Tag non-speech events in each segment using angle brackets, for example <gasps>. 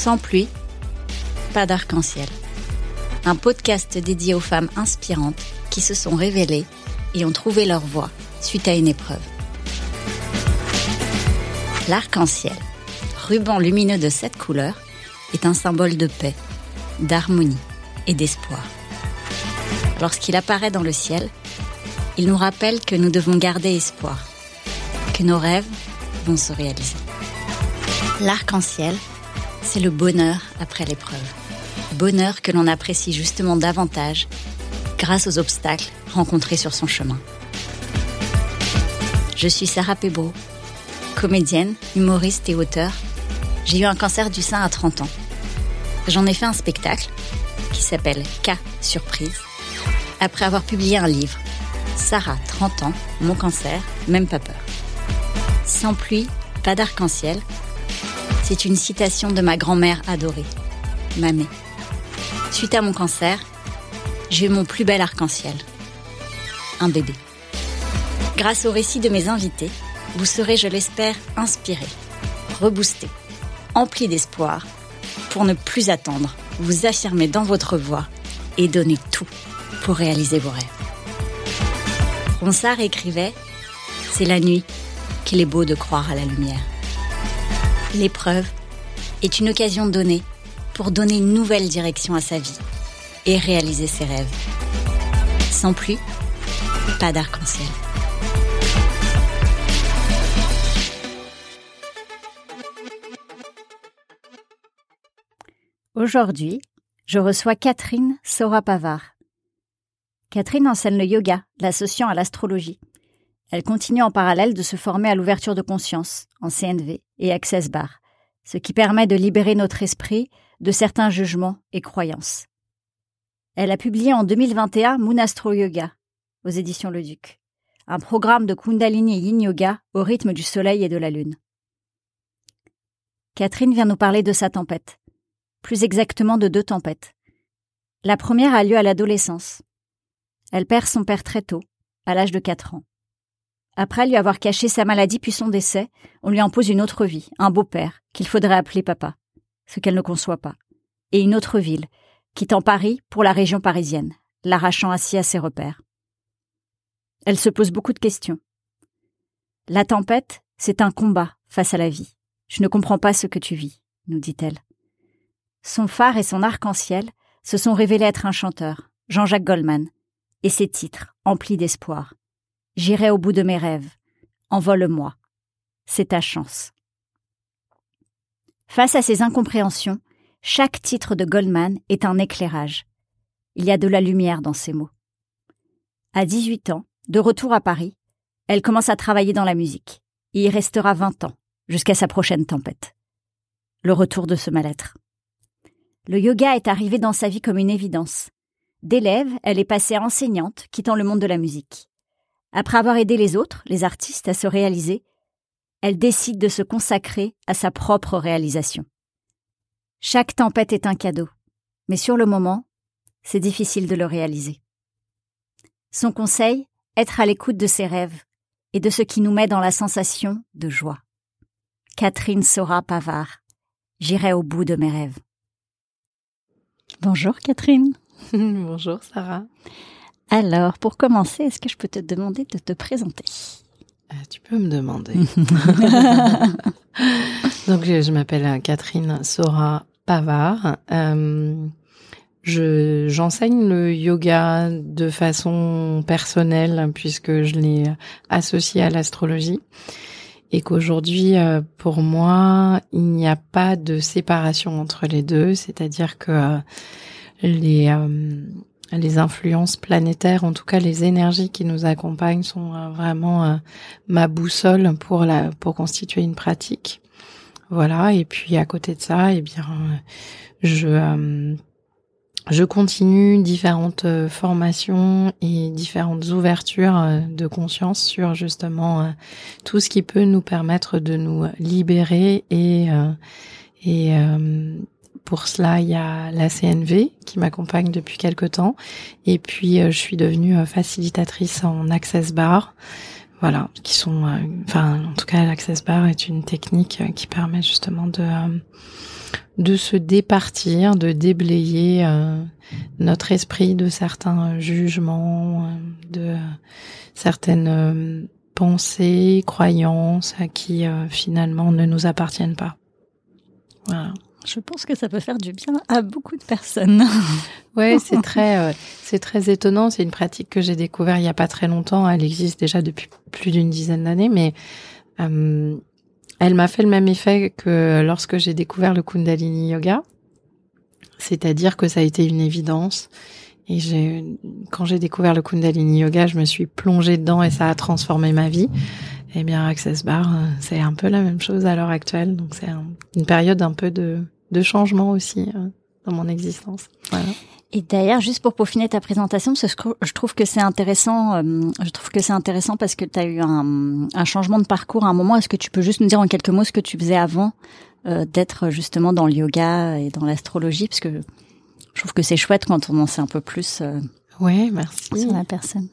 Sans pluie, pas d'arc-en-ciel. Un podcast dédié aux femmes inspirantes qui se sont révélées et ont trouvé leur voie suite à une épreuve. L'arc-en-ciel, ruban lumineux de cette couleur, est un symbole de paix, d'harmonie et d'espoir. Lorsqu'il apparaît dans le ciel, il nous rappelle que nous devons garder espoir, que nos rêves vont se réaliser. L'arc-en-ciel, c'est le bonheur après l'épreuve. Bonheur que l'on apprécie justement davantage grâce aux obstacles rencontrés sur son chemin. Je suis Sarah Pebro, comédienne, humoriste et auteur. J'ai eu un cancer du sein à 30 ans. J'en ai fait un spectacle qui s'appelle K Surprise après avoir publié un livre, Sarah, 30 ans, mon cancer, même pas peur. Sans pluie, pas d'arc-en-ciel, c'est une citation de ma grand-mère adorée, Mamé. Suite à mon cancer, j'ai eu mon plus bel arc-en-ciel, un bébé. Grâce au récit de mes invités, vous serez, je l'espère, inspiré, reboosté, empli d'espoir, pour ne plus attendre, vous affirmer dans votre voix et donner tout pour réaliser vos rêves. Ronsard écrivait C'est la nuit qu'il est beau de croire à la lumière. L'épreuve est une occasion donnée pour donner une nouvelle direction à sa vie et réaliser ses rêves. Sans pluie, pas d'arc-en-ciel. Aujourd'hui, je reçois Catherine Sora-Pavard. Catherine enseigne le yoga, l'associant à l'astrologie. Elle continue en parallèle de se former à l'ouverture de conscience, en CNV et Access Bar, ce qui permet de libérer notre esprit de certains jugements et croyances. Elle a publié en 2021 Moon Astro Yoga aux éditions Le Duc, un programme de Kundalini et Yin Yoga au rythme du soleil et de la lune. Catherine vient nous parler de sa tempête, plus exactement de deux tempêtes. La première a lieu à l'adolescence, elle perd son père très tôt, à l'âge de 4 ans. Après lui avoir caché sa maladie puis son décès, on lui impose une autre vie, un beau-père, qu'il faudrait appeler papa, ce qu'elle ne conçoit pas, et une autre ville, quittant Paris pour la région parisienne, l'arrachant ainsi à ses repères. Elle se pose beaucoup de questions. La tempête, c'est un combat face à la vie. Je ne comprends pas ce que tu vis, nous dit-elle. Son phare et son arc-en-ciel se sont révélés être un chanteur, Jean-Jacques Goldman, et ses titres, emplis d'espoir. J'irai au bout de mes rêves. Envole-moi. C'est ta chance. Face à ces incompréhensions, chaque titre de Goldman est un éclairage. Il y a de la lumière dans ces mots. À 18 ans, de retour à Paris, elle commence à travailler dans la musique et y restera 20 ans, jusqu'à sa prochaine tempête. Le retour de ce mal-être. Le yoga est arrivé dans sa vie comme une évidence. D'élève, elle est passée enseignante, quittant le monde de la musique. Après avoir aidé les autres, les artistes, à se réaliser, elle décide de se consacrer à sa propre réalisation. Chaque tempête est un cadeau, mais sur le moment, c'est difficile de le réaliser. Son conseil, être à l'écoute de ses rêves et de ce qui nous met dans la sensation de joie. Catherine Sora Pavard. J'irai au bout de mes rêves. Bonjour Catherine. <laughs> Bonjour Sarah. Alors, pour commencer, est-ce que je peux te demander de te présenter? Euh, Tu peux me demander. <laughs> <laughs> Donc, je, m'appelle euh, Catherine Sora Pavard. Euh, j'enseigne le yoga de façon personnelle puisque je l'ai associé à l'astrologie et qu'aujourd'hui, pour moi, il n'y a pas de séparation entre les deux, c'est-à-dire que les euh, les influences planétaires, en tout cas les énergies qui nous accompagnent, sont euh, vraiment euh, ma boussole pour la pour constituer une pratique. Voilà. Et puis à côté de ça, eh bien, je je continue différentes formations et différentes ouvertures de conscience sur justement tout ce qui peut nous permettre de nous libérer et et pour cela, il y a la CNV qui m'accompagne depuis quelque temps. Et puis, euh, je suis devenue euh, facilitatrice en Access Bar. Voilà, qui sont, euh, enfin, en tout cas, l'Access Bar est une technique qui permet justement de de se départir, de déblayer notre esprit de certains jugements, de certaines pensées, croyances qui finalement ne nous appartiennent pas. Voilà. Je pense que ça peut faire du bien à beaucoup de personnes. <laughs> ouais, c'est <laughs> très, c'est très étonnant. C'est une pratique que j'ai découvert il y a pas très longtemps. Elle existe déjà depuis plus d'une dizaine d'années, mais elle m'a fait le même effet que lorsque j'ai découvert le Kundalini Yoga. C'est-à-dire que ça a été une évidence. Et j'ai, quand j'ai découvert le Kundalini Yoga, je me suis plongée dedans et ça a transformé ma vie. Eh bien, Access Bar, c'est un peu la même chose à l'heure actuelle. Donc, c'est une période un peu de, de changement aussi euh, dans mon existence. Voilà. Et d'ailleurs, juste pour peaufiner ta présentation, parce que je trouve que c'est intéressant, euh, je trouve que c'est intéressant parce que tu as eu un, un, changement de parcours à un moment. Est-ce que tu peux juste nous dire en quelques mots ce que tu faisais avant euh, d'être justement dans le yoga et dans l'astrologie, parce que je trouve que c'est chouette quand on en sait un peu plus. Euh, ouais, merci. Sur la personne.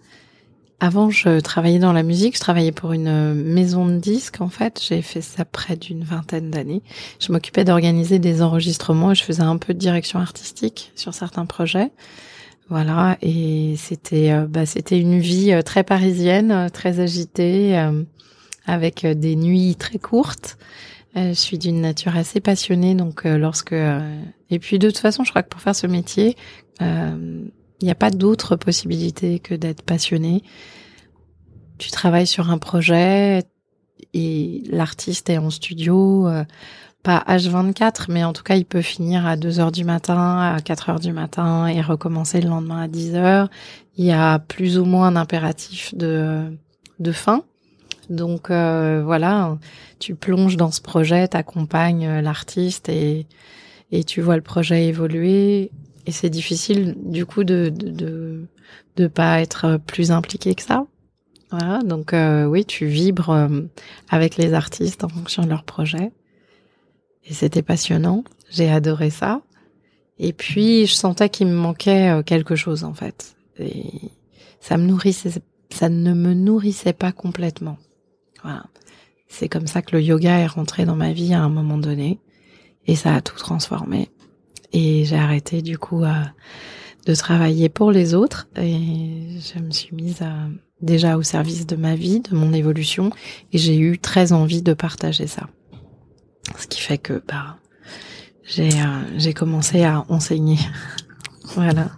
Avant, je travaillais dans la musique. Je travaillais pour une maison de disques. En fait, j'ai fait ça près d'une vingtaine d'années. Je m'occupais d'organiser des enregistrements et je faisais un peu de direction artistique sur certains projets. Voilà. Et c'était, euh, bah, c'était une vie euh, très parisienne, euh, très agitée, avec des nuits très courtes. Je suis d'une nature assez passionnée, donc lorsque et puis de toute façon, je crois que pour faire ce métier, il n'y a pas d'autre possibilité que d'être passionné. Tu travailles sur un projet et l'artiste est en studio, euh, pas H24, mais en tout cas, il peut finir à 2 heures du matin, à 4 heures du matin et recommencer le lendemain à 10 heures. Il y a plus ou moins un impératif de, de fin. Donc euh, voilà, tu plonges dans ce projet, t'accompagnes l'artiste et, et tu vois le projet évoluer et c'est difficile du coup de, de de pas être plus impliqué que ça. Voilà, donc euh, oui, tu vibres euh, avec les artistes en fonction de leur projet. Et c'était passionnant, j'ai adoré ça. Et puis je sentais qu'il me manquait euh, quelque chose en fait. Et ça me nourrissait, ça ne me nourrissait pas complètement. Voilà. C'est comme ça que le yoga est rentré dans ma vie à un moment donné. Et ça a tout transformé. Et j'ai arrêté du coup de travailler pour les autres et je me suis mise déjà au service de ma vie, de mon évolution et j'ai eu très envie de partager ça. Ce qui fait que bah j'ai euh, commencé à enseigner. <laughs> voilà.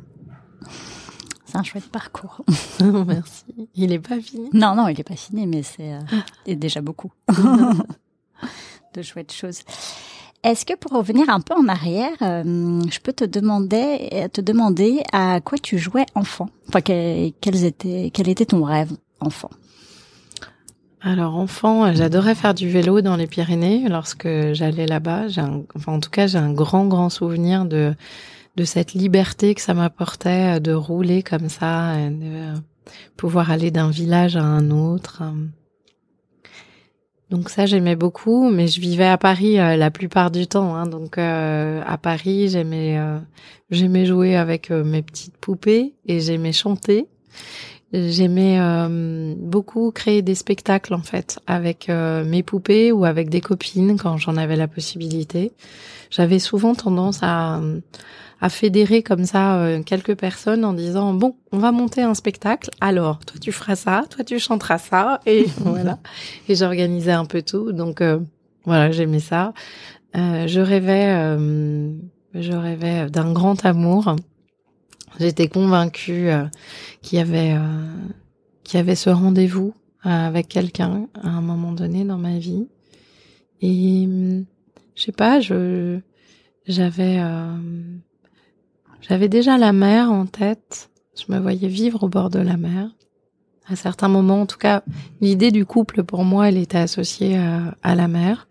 C'est un chouette parcours. <laughs> <laughs> Merci. Il est pas fini. Non non, il est pas fini mais c'est euh, déjà beaucoup de chouettes choses. Est-ce que pour revenir un peu en arrière, euh, je peux te demander, te demander à quoi tu jouais enfant? Enfin, quels étaient, quel était ton rêve enfant? Alors enfant, j'adorais faire du vélo dans les Pyrénées lorsque j'allais là-bas. Enfin, en tout cas, j'ai un grand, grand souvenir de de cette liberté que ça m'apportait de rouler comme ça, de pouvoir aller d'un village à un autre. Donc ça j'aimais beaucoup, mais je vivais à Paris euh, la plupart du temps. Hein, donc euh, à Paris j'aimais euh, j'aimais jouer avec mes petites poupées et j'aimais chanter. J'aimais beaucoup créer des spectacles en fait avec mes poupées ou avec des copines quand j'en avais la possibilité. J'avais souvent tendance à à fédérer comme ça euh, quelques personnes en disant bon, on va monter un spectacle. Alors, toi tu feras ça, toi tu chanteras ça, et <laughs> voilà. Et j'organisais un peu tout. Donc euh, voilà, j'aimais ça. Euh, je rêvais, je rêvais d'un grand amour. J'étais convaincue qu'il y avait, qu'il y avait ce rendez-vous avec quelqu'un à un moment donné dans ma vie. Et je sais pas, je j'avais j'avais déjà la mer en tête. Je me voyais vivre au bord de la mer. À certains moments, en tout cas, l'idée du couple pour moi, elle était associée à, la mer.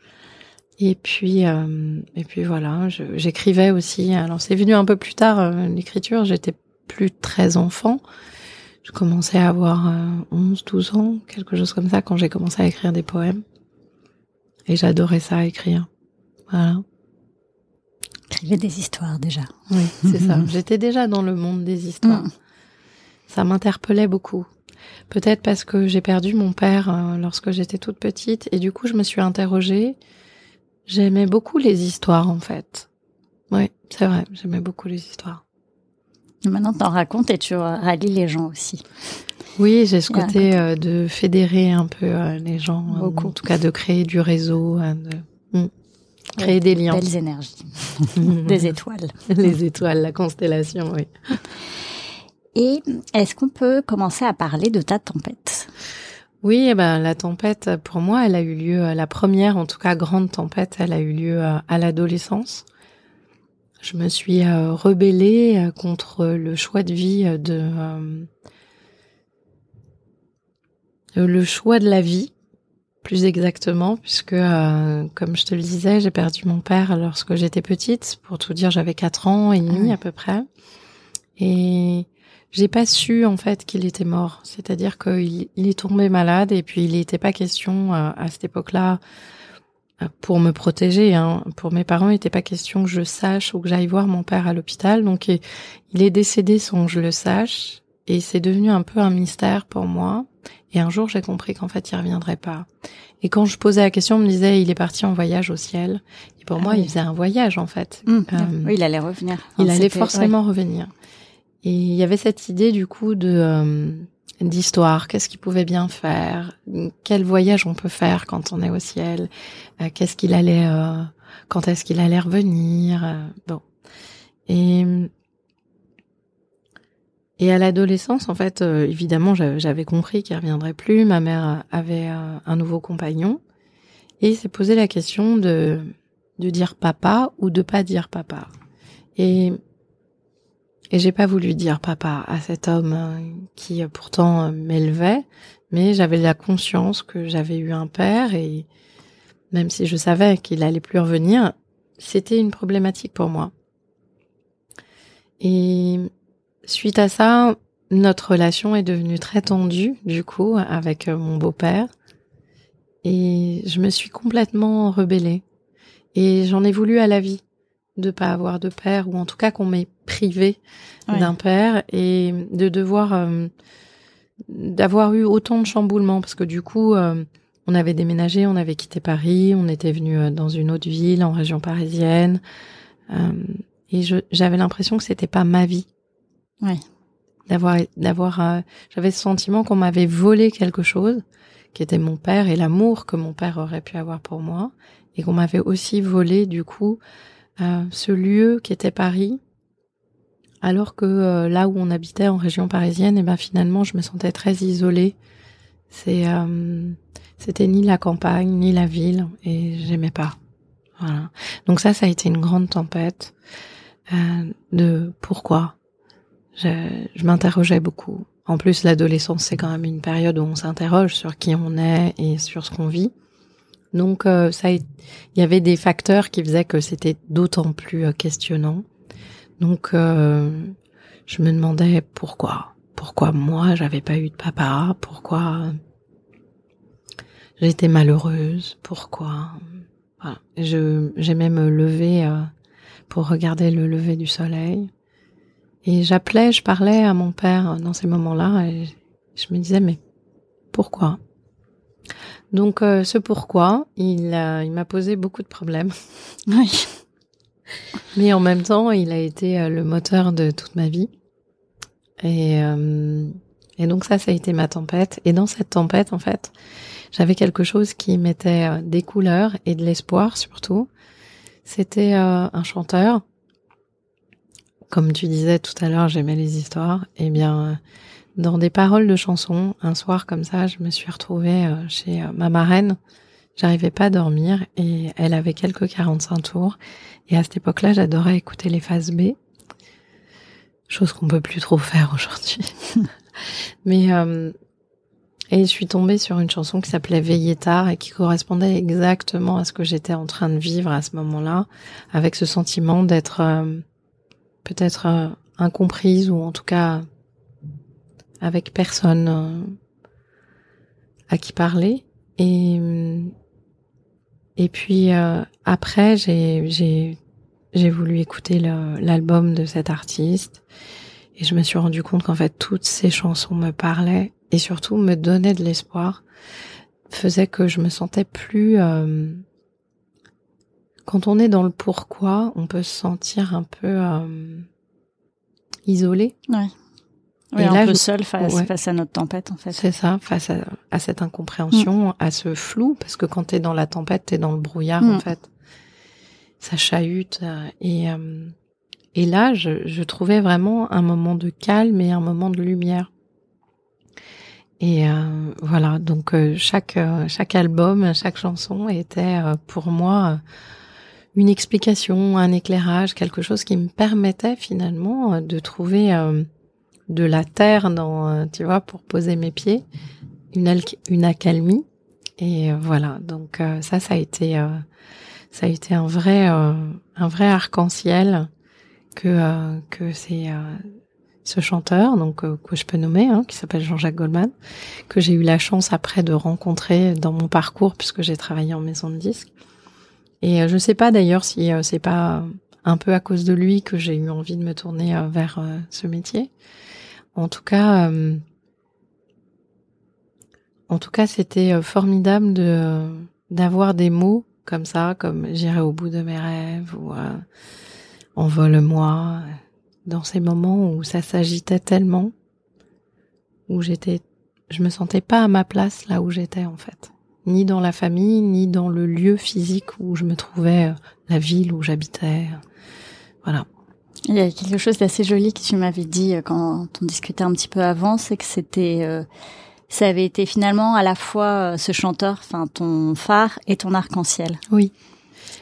Et puis, euh, et puis voilà, j'écrivais aussi. Alors c'est venu un peu plus tard euh, l'écriture. J'étais plus très enfant. Je commençais à avoir 11, euh, 12 ans, quelque chose comme ça, quand j'ai commencé à écrire des poèmes. Et j'adorais ça, écrire. Voilà écrivais des histoires déjà. Oui, c'est ça. J'étais déjà dans le monde des histoires. Mm. Ça m'interpellait beaucoup. Peut-être parce que j'ai perdu mon père euh, lorsque j'étais toute petite et du coup je me suis interrogée. J'aimais beaucoup les histoires en fait. Oui, c'est vrai, j'aimais beaucoup les histoires. Maintenant, tu en racontes et tu rallies les gens aussi. Oui, j'ai ce côté euh, de fédérer un peu euh, les gens, beaucoup. en tout cas de créer du réseau, de hmm, créer des liens. Belles énergies, <laughs> des étoiles. <laughs> Les étoiles, la constellation, oui. Et est-ce qu'on peut commencer à parler de ta tempête? Oui, eh ben la tempête, pour moi, elle a eu lieu, euh, la première, en tout cas grande tempête, elle a eu lieu à l'adolescence. Je me suis rebellée contre le choix de vie de euh, le choix de la vie, plus exactement, puisque, euh, comme je te le disais, j'ai perdu mon père lorsque j'étais petite. Pour tout dire, j'avais quatre ans et demi ah à peu près. Et j'ai pas su en fait qu'il était mort. C'est-à-dire qu'il il est tombé malade et puis il n'était pas question euh, à cette époque-là pour me protéger. Hein. Pour mes parents, il n'était pas question que je sache ou que j'aille voir mon père à l'hôpital. Donc il est décédé sans que je le sache et c'est devenu un peu un mystère pour moi. Et un jour, j'ai compris qu'en fait, il reviendrait pas. Et quand je posais la question, on me disait, il est parti en voyage au ciel. Et pour ah moi, il faisait un voyage, en fait. Mmh. Euh, oui, il allait revenir. il allait forcément revenir. Et il y avait cette idée, du coup, de euh, d'histoire. Qu'est-ce qu'il pouvait bien faire? Quel voyage on peut faire quand on est au ciel? Euh, Qu'est-ce qu'il allait Quand est-ce qu'il allait revenir? Bon. Et et à l'adolescence, en fait, euh, évidemment, j'avais compris qu'il reviendrait plus. Ma mère avait euh, un nouveau compagnon et il s'est posé la question de de dire papa ou de pas dire papa. Et et j'ai pas voulu dire papa à cet homme euh, qui pourtant m'élevait, mais j'avais la conscience que j'avais eu un père et même si je savais qu'il allait plus revenir, c'était une problématique pour moi. Et Suite à ça, notre relation est devenue très tendue, du coup, avec euh, mon beau-père. Et je me suis complètement rebellée. Et j'en ai voulu à la vie de pas avoir de père, ou en tout cas qu'on m'ait privé d'un père, et de devoir euh, d'avoir eu autant de chamboulements, parce que du coup, euh, on avait déménagé, on avait quitté Paris, on était venu dans une autre ville, en région parisienne, et j'avais l'impression que c'était pas ma vie oui. D'avoir, d'avoir, euh, j'avais ce sentiment qu'on m'avait volé quelque chose, qui était mon père et l'amour que mon père aurait pu avoir pour moi, et qu'on m'avait aussi volé du coup euh, ce lieu qui était Paris, alors que euh, là où on habitait en région parisienne, et ben finalement je me sentais très isolée. C'est, c'était ni la campagne ni la ville, et j'aimais pas. Voilà. Donc ça, ça a été une grande tempête de pourquoi je, je m'interrogeais beaucoup. En plus, l'adolescence, c'est quand même une période où on s'interroge sur qui on est et sur ce qu'on vit. Donc, euh, ça, il y avait des facteurs qui faisaient que c'était d'autant plus euh, questionnant. Donc, euh, je me demandais pourquoi. Pourquoi moi, j'avais pas eu de papa? Pourquoi j'étais malheureuse? Pourquoi? Voilà. Je j'aimais me lever pour regarder le lever du soleil. Et j'appelais, je parlais à mon père dans ces moments-là et je me disais mais pourquoi? Donc euh, ce pourquoi, il il m'a posé beaucoup de problèmes. <laughs> Oui. Mais en même temps, il a été euh, le moteur de toute ma vie. Et euh, et donc ça, ça a été ma tempête. Et dans cette tempête, en fait, j'avais quelque chose qui mettait des couleurs et de l'espoir surtout. C'était un chanteur comme tu disais tout à l'heure, j'aimais les histoires. Eh bien, dans des paroles de chansons, un soir comme ça, je me suis retrouvée euh, chez euh, ma marraine. J'arrivais pas à dormir et elle avait quelques 45 tours. Et à cette époque-là, j'adorais écouter les phases B. Chose qu'on peut plus trop faire aujourd'hui. <laughs> Mais, euh, et je suis tombée sur une chanson qui s'appelait Veiller tard et qui correspondait exactement à ce que j'étais en train de vivre à ce moment-là, avec ce sentiment d'être peut-être euh, incomprise ou en tout cas avec personne euh, à qui parler. Et et puis euh, après, j'ai voulu écouter l'album de cet artiste et je me suis rendu compte qu'en fait toutes ces chansons me parlaient et surtout me donnaient de l'espoir, faisait que je me sentais plus quand on est dans le pourquoi, on peut se sentir un peu euh, isolé. Ouais. Oui, un peu seul face, à notre tempête, en fait. C'est ça, face à, cette incompréhension, mm. à ce flou, parce que quand t'es dans la tempête, t'es dans le brouillard, en mm. fait. Ça chahute. Euh, et, euh, et là, je, je, trouvais vraiment un moment de calme et un moment de lumière. Et euh, voilà, donc chaque chaque album, chaque chanson était pour moi une explication, un éclairage, quelque chose qui me permettait finalement de trouver de la terre dans, euh, tu vois, pour poser mes pieds, une, une accalmie. Et euh, voilà, donc euh, ça, ça a été, ça a été un vrai, un vrai arc-en-ciel que que c'est ce chanteur, donc que je peux nommer, hein, qui s'appelle Jean-Jacques Goldman, que j'ai eu la chance après de rencontrer dans mon parcours puisque j'ai travaillé en maison de disques. Et je sais pas d'ailleurs si c'est pas un peu à cause de lui que j'ai eu envie de me tourner vers ce métier. En tout cas, euh, en tout cas, c'était euh, formidable d'avoir des mots comme ça, comme j'irai au bout de mes rêves ou euh, envole-moi, dans ces moments où ça s'agitait tellement, où j'étais, je me sentais pas à ma place là où j'étais en fait, ni dans la famille, ni dans le lieu physique où je me trouvais, la ville où j'habitais, voilà. Il y a quelque chose d'assez joli que tu m'avais dit euh, quand on discutait un petit peu avant, c'est que c'était, euh, ça avait été finalement à la fois euh, ce chanteur, enfin ton phare et ton arc-en-ciel. Oui.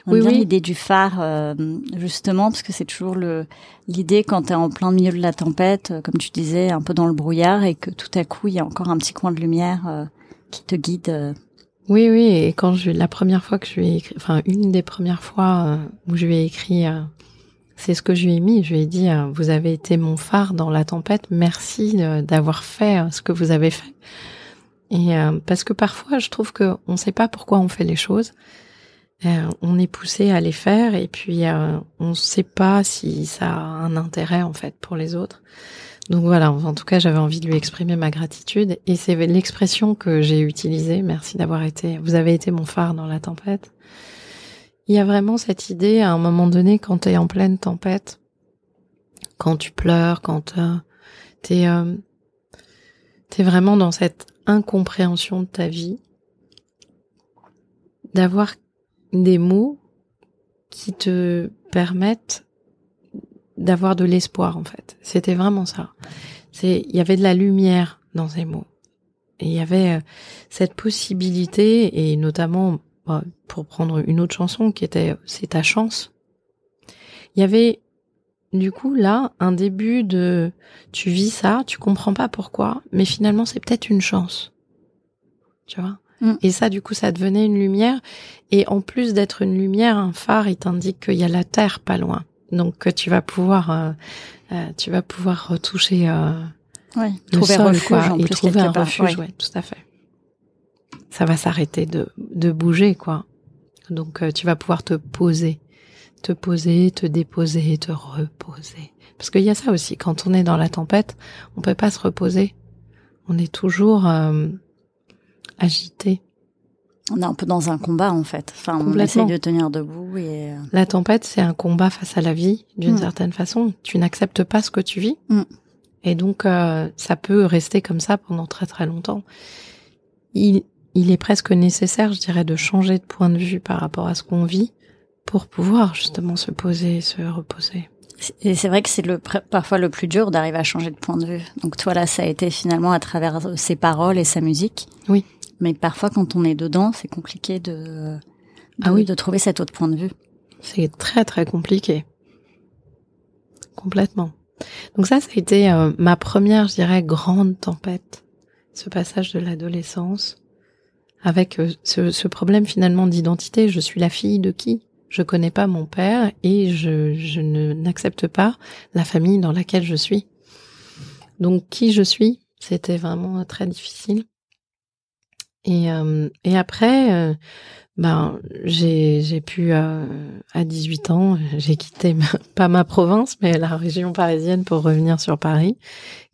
On oui, bien oui. l'idée du phare, justement, parce que c'est toujours le l'idée quand tu es en plein milieu de la tempête, comme tu disais, un peu dans le brouillard, et que tout à coup il y a encore un petit coin de lumière qui te guide. Oui, oui. Et quand je la première fois que je lui ai écrit, enfin une des premières fois où je lui ai écrit c'est ce que je lui ai mis. Je lui ai dit, euh, vous avez été mon phare dans la tempête. Merci euh, d'avoir fait euh, ce que vous avez fait. Et parce que parfois, je trouve que on ne sait pas pourquoi on fait les choses. on est poussé à les faire et puis on ne sait pas si ça a un intérêt en fait pour les autres. Donc voilà, en tout cas, j'avais envie de lui exprimer ma gratitude et c'est l'expression que j'ai utilisée. Merci d'avoir été, vous avez été mon phare dans la tempête. Il y a vraiment cette idée à un moment donné quand tu es en pleine tempête, quand tu pleures, quand euh, tu es, euh, vraiment dans cette incompréhension de ta vie, d'avoir des mots qui te permettent d'avoir de l'espoir en fait. C'était vraiment ça. C'est il y avait de la lumière dans ces mots. Et il y avait euh, cette possibilité et notamment bah, pour prendre une autre chanson qui était C'est ta chance. Il y avait du coup là un début de tu vis ça, tu comprends pas pourquoi, mais finalement c'est peut-être une chance. Tu vois? Mm. Et ça du coup ça devenait une lumière et en plus d'être une lumière, un phare, il t'indique qu'il y a la terre pas loin. Donc que tu vas pouvoir euh, euh, tu vas pouvoir retoucher euh, trouver un refuge et trouver un refuge, ouais, tout à fait ça va s'arrêter de, de bouger, quoi. Donc tu vas pouvoir te poser, te poser, te déposer, te reposer. Parce qu'il y a ça aussi, quand on est dans la tempête, on peut pas se reposer. On est toujours euh, agité. On est un peu dans un combat en fait. Enfin, on essaye de tenir debout et. Euh, la tempête, c'est un combat face à la vie, d'une mm. certaine façon. Tu n'acceptes pas ce que tu vis, mm. et donc ça peut rester comme ça pendant très très longtemps. Il, il est presque nécessaire, je dirais, de changer de point de vue par rapport à ce qu'on vit pour pouvoir justement se poser, se reposer. Et c'est vrai que c'est le parfois le plus dur d'arriver à changer de point de vue. Donc toi là, ça a été finalement à travers ses paroles et sa musique. Oui. Mais parfois, quand on est dedans, c'est compliqué de, ah oui. de trouver cet autre point de vue. C'est très très compliqué. Complètement. Donc ça, ça a été euh, ma première, je dirais, grande tempête. Ce passage de l'adolescence avec euh, ce, ce problème finalement d'identité. Je suis la fille de qui? Je connais pas mon père et je, je ne n'accepte pas la famille dans laquelle je suis. Donc qui je suis, c'était vraiment très difficile. Et, euh, et après, euh, ben j'ai pu à 18 ans, j'ai quitté <laughs> pas ma province mais la région parisienne pour revenir sur Paris,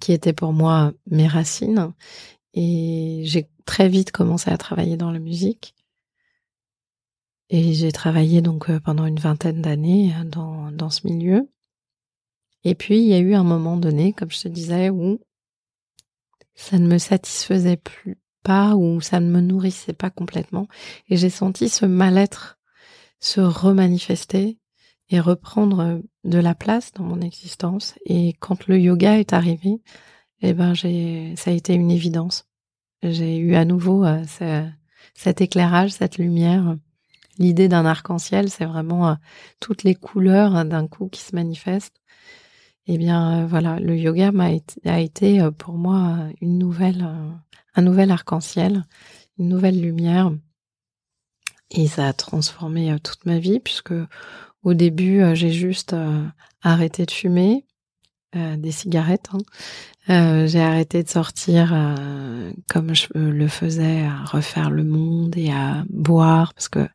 qui était pour moi mes racines. Et j'ai très vite commencé à travailler dans la musique. Et j'ai travaillé donc pendant une vingtaine d'années dans, dans ce milieu. Et puis, il y a eu un moment donné, comme je te disais, où ça ne me satisfaisait plus pas, ou ça ne me nourrissait pas complètement. Et j'ai senti ce mal-être se remanifester et reprendre de la place dans mon existence. Et quand le yoga est arrivé, eh ben, j'ai, ça a été une évidence. J'ai eu à nouveau euh, cet éclairage, cette lumière. L'idée d'un arc-en-ciel, c'est vraiment euh, toutes les couleurs d'un coup qui se manifestent. Eh bien, euh, voilà, le yoga m'a a été euh, pour moi une nouvelle, euh, un nouvel arc-en-ciel, une nouvelle lumière. Et ça a transformé toute ma vie puisque au début, j'ai juste arrêté de fumer des cigarettes. Hein. j'ai arrêté de sortir comme je le faisais, à refaire le monde et à boire parce que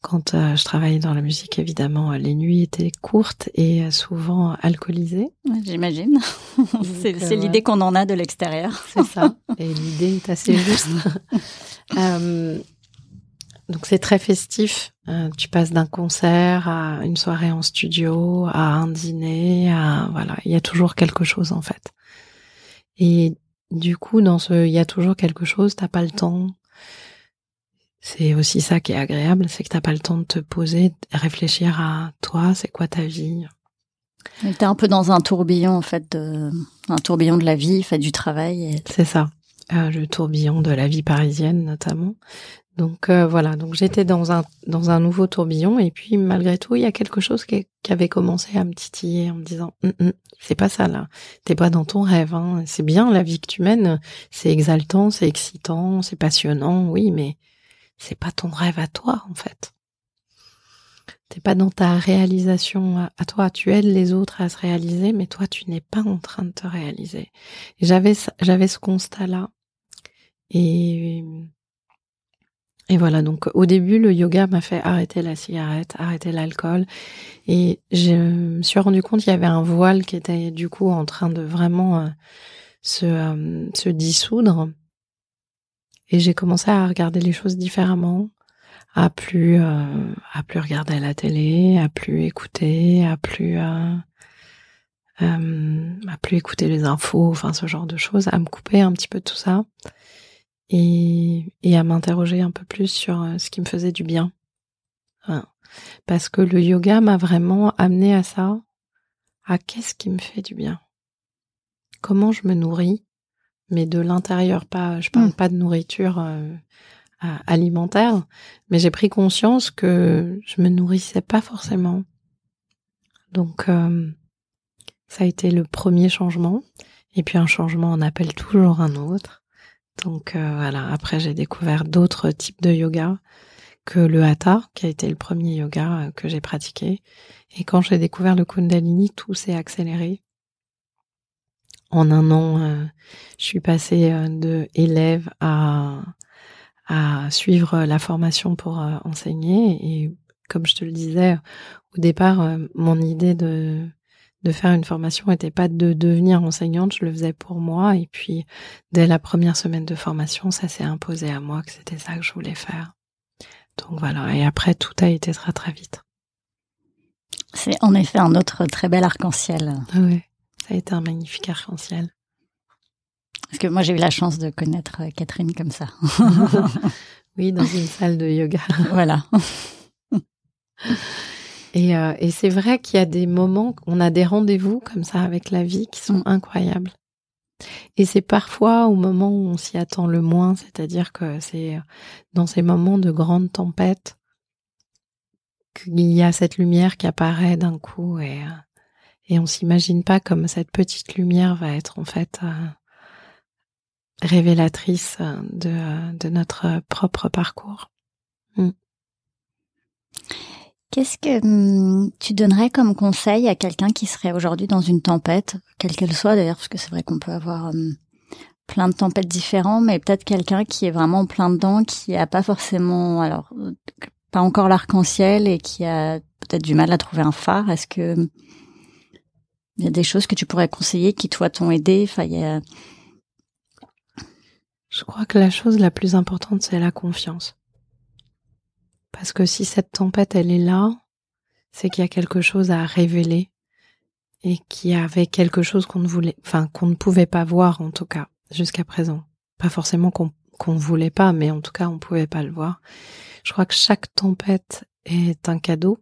quand euh, je travaillais dans la musique, évidemment, les nuits étaient courtes et euh, souvent alcoolisées. J'imagine. <laughs> c'est euh, l'idée qu'on en a de l'extérieur. C'est ça. <laughs> Et l'idée est assez juste. <laughs> donc c'est très festif. tu passes d'un concert à une soirée en studio, à un dîner, à voilà, il y a toujours quelque chose en fait. Et du coup, dans ce, il y a toujours quelque chose. T'as pas le temps c'est aussi ça qui est agréable, c'est que t'as pas le temps de te poser, de réfléchir à toi, c'est quoi ta vie. T'es un peu dans un tourbillon en fait, de, un tourbillon de la vie, fait du travail. C'est ça, euh, le tourbillon de la vie parisienne notamment. Donc euh, voilà, donc j'étais dans un dans un nouveau tourbillon et puis malgré tout il y a quelque chose qui, avait commencé à me titiller en me disant hum, hum, c'est pas ça là, t'es pas dans ton rêve, hein. c'est bien la vie que tu mènes, c'est exaltant, c'est excitant, c'est passionnant, oui, mais c'est pas ton rêve à toi en fait. T'es pas dans ta réalisation à toi. Tu aides les autres à se réaliser, mais toi tu n'es pas en train de te réaliser. j'avais j'avais ce constat là et et voilà, donc au début, le yoga m'a fait arrêter la cigarette, arrêter l'alcool. Et je me suis rendu compte qu'il y avait un voile qui était du coup en train de vraiment euh, se, euh, se dissoudre. Et j'ai commencé à regarder les choses différemment, à plus euh, à plus regarder la télé, à plus écouter, à plus euh, euh, à plus écouter les infos, enfin ce genre de choses, à me couper un petit peu de tout ça et, et à m'interroger un peu plus sur euh, ce qui me faisait du bien. Parce que le yoga m'a vraiment amené à ça, à qu'est-ce qui me fait du bien, comment je me nourris, mais de l'intérieur, pas, je parle mm. pas de nourriture euh, alimentaire, mais j'ai pris conscience que je me nourrissais pas forcément. Donc, euh, ça a été le premier changement. Et puis un changement en appelle toujours un autre. Donc euh, voilà, après j'ai découvert d'autres types de yoga que le hatha, qui a été le premier yoga que j'ai pratiqué. Et quand j'ai découvert le kundalini, tout s'est accéléré en un an, euh, je suis passée euh, de élève à, à suivre la formation pour euh, enseigner. Et comme je te le disais, au départ, mon idée de, de faire une formation n'était pas de devenir enseignante, je le faisais pour moi. Et puis, dès la première semaine de formation, ça s'est imposé à moi que c'était ça que je voulais faire. Donc voilà, et après, tout a été très très vite. C'est en effet un autre très bel arc-en-ciel. Ouais. Ça a été un magnifique arc-en-ciel. Parce que moi, j'ai eu la chance de connaître euh, Catherine comme ça. <laughs> <laughs> oui, dans une salle de yoga. <laughs> voilà. Et, euh, et c'est vrai qu'il y a des moments, on a des rendez-vous comme ça avec la vie qui sont mm. incroyables. Et c'est parfois au moment où on s'y attend le moins, c'est-à-dire que c'est euh, dans ces moments de grande tempête qu'il y a cette lumière qui apparaît d'un coup et, et on s'imagine pas comme cette petite lumière va être en fait euh, révélatrice de, de, notre propre parcours. Hmm. Qu'est-ce que hmm, tu donnerais comme conseil à quelqu'un qui serait aujourd'hui dans une tempête, quelle qu'elle soit d'ailleurs, parce que c'est vrai qu'on peut avoir hmm, plein de tempêtes différentes, mais peut-être quelqu'un qui est vraiment plein dedans, qui a pas forcément, alors pas encore l'arc-en-ciel et qui a peut-être du mal à trouver un phare? Est-ce que il y a des choses que tu pourrais conseiller qui, toi, t'ont aidé? Y a... Je crois que la chose la plus importante, c'est la confiance. Parce que si cette tempête, elle est là, c'est qu'il y a quelque chose à révéler et qu'il y avait quelque chose qu'on ne voulait, enfin, qu'on ne pouvait pas voir, en tout cas, jusqu'à présent. Pas forcément qu'on qu'on ne voulait pas, mais en tout cas, on pouvait pas le voir. Je crois que chaque tempête est un cadeau,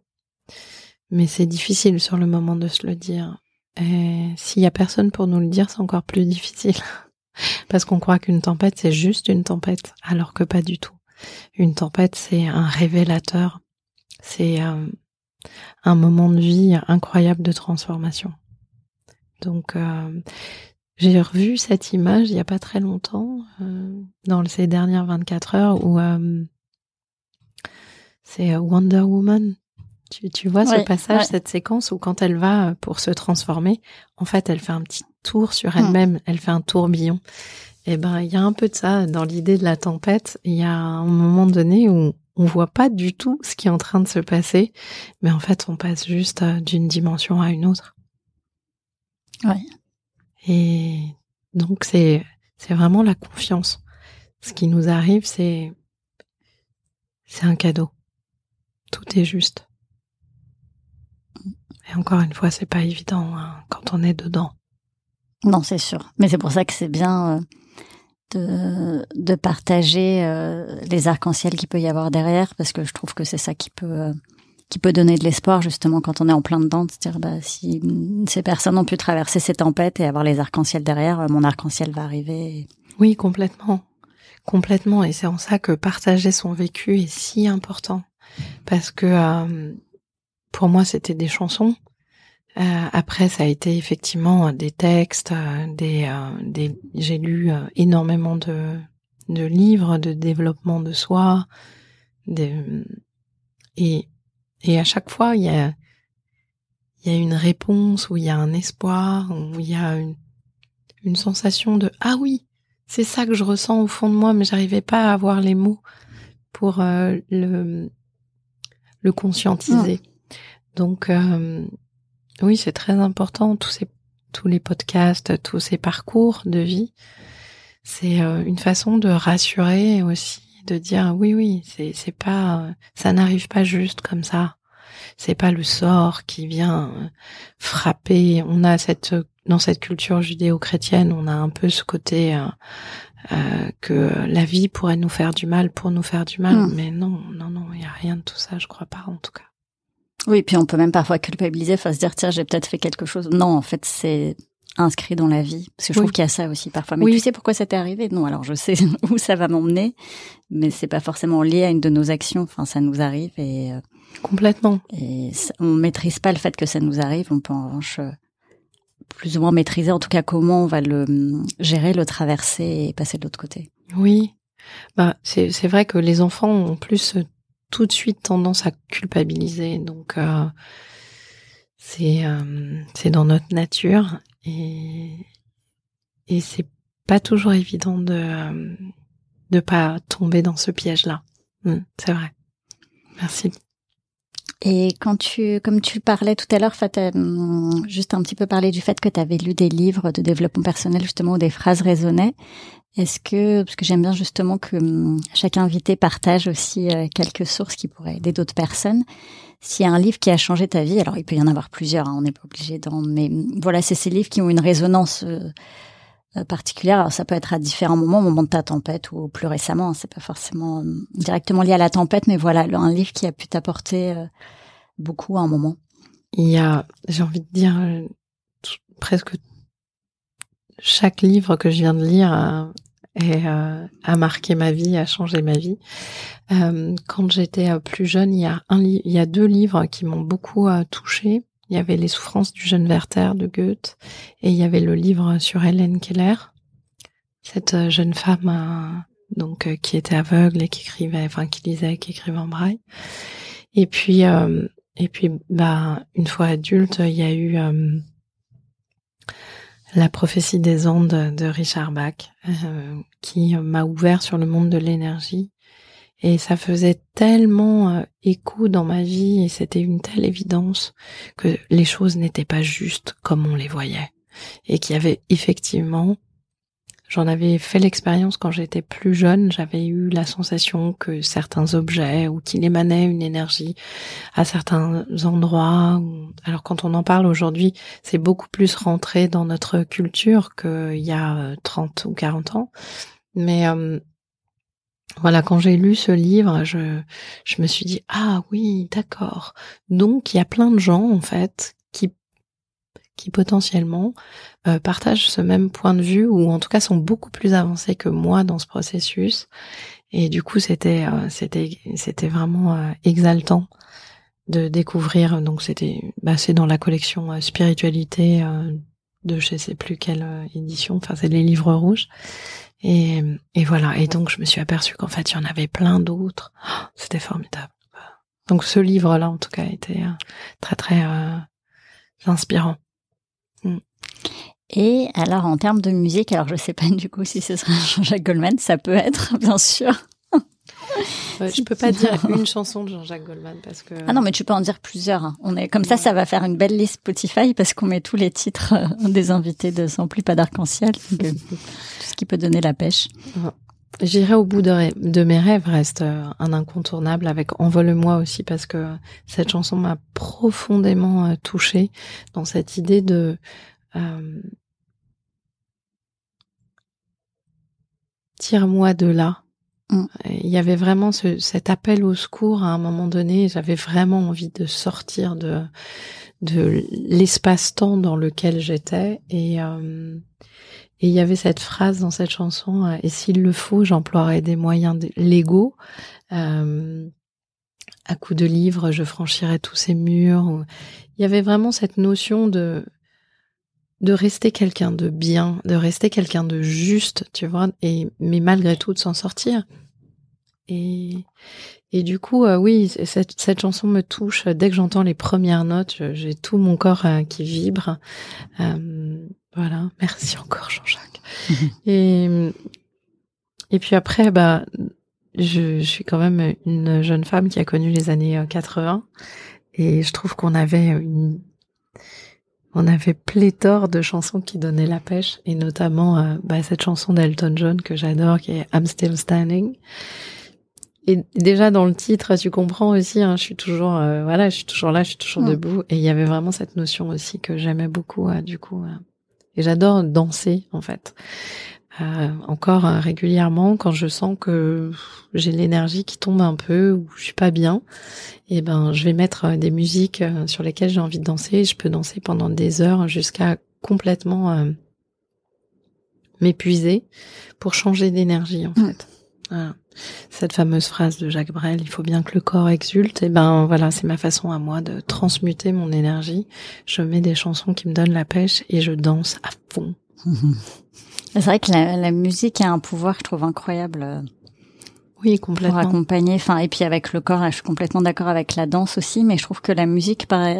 mais c'est difficile sur le moment de se le dire. Et s'il y a personne pour nous le dire, c'est encore plus difficile. <laughs> Parce qu'on croit qu'une tempête, c'est juste une tempête, alors que pas du tout. Une tempête, c'est un révélateur. C'est euh, un moment de vie incroyable de transformation. Donc, euh, j'ai revu cette image il n'y a pas très longtemps, euh, dans ces dernières 24 heures, où c'est Wonder Woman tu, tu vois ce passage, cette séquence où quand elle va pour se transformer, en fait, elle fait un petit tour sur hmm. elle-même, elle fait un tourbillon. Et eh ben, il y a un peu de ça dans l'idée de la tempête. Il y a un moment donné où on voit pas du tout ce qui est en train de se passer, mais en fait, on passe juste euh, d'une dimension à une autre. Ouais. Et donc, c'est, c'est vraiment la confiance. Ce qui nous arrive, c'est, c'est un cadeau. Tout est juste. Et encore une fois, c'est pas évident hein, quand on est dedans. Non, c'est sûr. Mais c'est pour ça que c'est bien euh, de, de partager euh, les arcs-en-ciel qu'il peut y avoir derrière, parce que je trouve que c'est ça qui peut euh, qui peut donner de l'espoir justement quand on est en plein dedans, de se dire bah si ces personnes ont pu traverser ces tempêtes et avoir les arcs-en-ciel derrière, mon arc-en-ciel va arriver. Oui, complètement, complètement. Et c'est en ça que partager son vécu est si important, parce que pour moi, c'était des chansons. Euh, après, ça a été effectivement des textes, euh, des, euh, des j'ai lu énormément de, de livres de développement de soi, des, et et à chaque fois, il y a y a une réponse, ou il y a un espoir, où il y a une, une sensation de ah oui, c'est ça que je ressens au fond de moi, mais j'arrivais pas à avoir les mots pour le le conscientiser. Donc euh, oui, c'est très important tous ces tous les podcasts, tous ces parcours de vie. C'est euh, une façon de rassurer aussi, de dire oui oui, c'est c'est pas ça n'arrive pas juste comme ça. C'est pas le sort qui vient euh, frapper. On a cette dans cette culture judéo-chrétienne, on a un peu ce côté euh, que la vie pourrait nous faire du mal pour nous faire du mal, hmm. mais non, non, non, il y a rien de tout ça, je crois pas en tout cas. Oui, puis on peut même parfois culpabiliser, enfin se dire tiens j'ai peut-être fait quelque chose. Non, en fait c'est inscrit dans la vie, parce que je trouve qu'il y a ça aussi parfois. Mais tu sais pourquoi ça t'est arrivé? Non, alors je sais <laughs> où ça va m'emmener, mais c'est pas forcément lié à une de nos actions. Enfin, ça nous arrive et euh, complètement. Et on maîtrise pas le fait que ça nous arrive. On peut en revanche euh, plus ou moins maîtriser, en tout cas comment on va le gérer, le traverser et passer de l'autre côté. Oui, bah c'est c'est vrai que les enfants ont plus tout de suite tendance à culpabiliser. Donc euh, c'est euh, c'est dans notre nature et et c'est pas toujours évident de euh, de pas tomber dans ce piège-là. Hmm, c'est vrai. Merci. Et quand tu, comme tu parlais tout à l'heure, juste un petit peu parler du fait que tu avais lu des livres de développement personnel justement où des phrases résonnaient. Est-ce que, parce que j'aime bien justement que hum, chaque invité partage aussi euh, quelques sources qui pourraient aider d'autres personnes. S'il y a un livre qui a changé ta vie, alors il peut y en avoir plusieurs, hein, on n'est pas obligé d'en, mais hum, voilà, c'est ces livres qui ont une résonance euh, euh, particulière. Alors ça peut être à différents moments, au moment de ta tempête ou plus récemment. Hein, c'est pas forcément hum, directement lié à la tempête, mais voilà, un livre qui a pu t'apporter beaucoup à un moment. Il y a, j'ai envie de dire, presque chaque livre que je viens de lire et euh, a marqué ma vie, a changé ma vie. Euh, quand j'étais euh, plus jeune, il y a un il y a deux livres qui m'ont beaucoup euh, touchée. Il y avait Les souffrances du jeune Werther de Goethe et il y avait le livre sur Hélène Keller, cette euh, jeune femme donc qui était aveugle et qui écrivait, enfin qui lisait, qui écrivait en braille. Et puis et puis bah une fois adulte, il y a eu la prophétie des ondes de Richard Bach, euh, qui m'a ouvert sur le monde de l'énergie. Et ça faisait tellement euh, écho dans ma vie et c'était une telle évidence que les choses n'étaient pas justes comme on les voyait. Et qu'il y avait effectivement J'en avais fait l'expérience quand j'étais plus jeune. J'avais eu la sensation que certains objets ou qu'il émanait une énergie à certains endroits. Alors quand on en parle aujourd'hui, c'est beaucoup plus rentré dans notre culture qu'il y a 30 ou 40 ans. Mais euh, voilà, quand j'ai lu ce livre, je, je me suis dit, ah oui, d'accord. Donc, il y a plein de gens, en fait, qui, potentiellement euh, partagent ce même point de vue, ou en tout cas sont beaucoup plus avancés que moi dans ce processus. Et du coup, c'était, euh, c'était, c'était vraiment euh, exaltant de découvrir. Donc, c'était, bah, c'est dans la collection spiritualité de je sais plus quelle édition. Enfin, c'est les livres rouges. Et, et voilà. Et donc, je me suis aperçue qu'en fait, il y en avait plein d'autres. Oh, <gasps> c'était formidable. Donc, ce livre-là, en tout cas, était euh, très, très euh, inspirant. Et alors, en termes de musique, alors je sais pas <laughs> du coup si ce sera Jean-Jacques Goldman, ça peut être, <laughs> bien sûr. Ouais, je peux pas dire une chanson de Jean-Jacques Goldman parce que. Ah non, mais tu peux en dire plusieurs. Hein. On est comme ça, ça va faire une belle liste Spotify parce qu'on met tous les titres euh, des invités de Sans plus pas d'arc-en-ciel, euh, <laughs> tout ce qui peut donner la pêche. J'irai au bout de, de, mes rêves reste euh, un incontournable avec Envole-moi aussi parce que cette chanson m'a profondément touchée dans cette idée de euh, tire-moi de là Mm. Il y avait vraiment ce, cet appel au secours à un moment donné. J'avais vraiment envie de sortir de, de l'espace-temps dans lequel j'étais. Et, euh, et il y avait cette phrase dans cette chanson, euh, et s'il le faut, j'emploierai des moyens légaux. Euh, à coup de livres, je franchirai tous ces murs. Il y avait vraiment cette notion de de rester quelqu'un de bien, de rester quelqu'un de juste, tu vois, et mais malgré tout de s'en sortir. Et et du coup, euh, oui, cette, cette chanson me touche. Dès que j'entends les premières notes, j'ai tout mon corps euh, qui vibre. Euh, voilà, merci encore Jean-Jacques. <laughs> et et puis après, bah, je, je, suis quand même une jeune femme qui a connu les années 80 et je trouve qu'on avait une on avait pléthore de chansons qui donnaient la pêche, et notamment euh, bah, cette chanson d'Elton John que j'adore, qui est I'm Still Standing. Et déjà dans le titre, tu comprends aussi, hein, je suis toujours, euh, voilà, je suis toujours là, je suis toujours mm. debout. Et il y avait vraiment cette notion aussi que j'aimais beaucoup, euh, du coup. et j'adore danser, en fait. Euh, encore euh, régulièrement quand je sens que j'ai l'énergie qui tombe un peu ou je suis pas bien, et eh ben je vais mettre euh, des musiques sur lesquelles j'ai envie de danser. Je peux danser pendant des heures jusqu'à complètement m'épuiser pour changer d'énergie en fait. Cette fameuse phrase de Jacques Brel, il faut bien que le corps exulte. Et eh ben voilà, c'est ma façon à moi de transmuter mon énergie. Je mets des chansons qui me donnent la pêche et je danse à fond. <laughs> C'est vrai que la, la, musique a un pouvoir, je trouve, incroyable. Euh, oui, complètement. Pour accompagner, enfin, et puis avec le corps, je suis complètement d'accord avec la danse aussi, mais je trouve que la musique, par,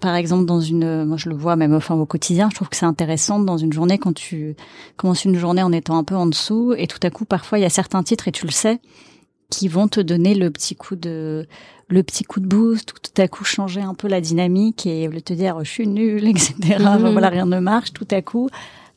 par exemple, dans une, moi je le vois même enfin au quotidien, je trouve que c'est intéressant dans une journée quand tu commences une journée en étant un peu en dessous, et tout à coup, parfois, il y a certains titres, et tu le sais, qui vont te donner le petit coup de le petit coup de boost ou tout à coup changer un peu la dynamique et te dire je suis nul etc mm-hmm. voilà rien ne marche tout à coup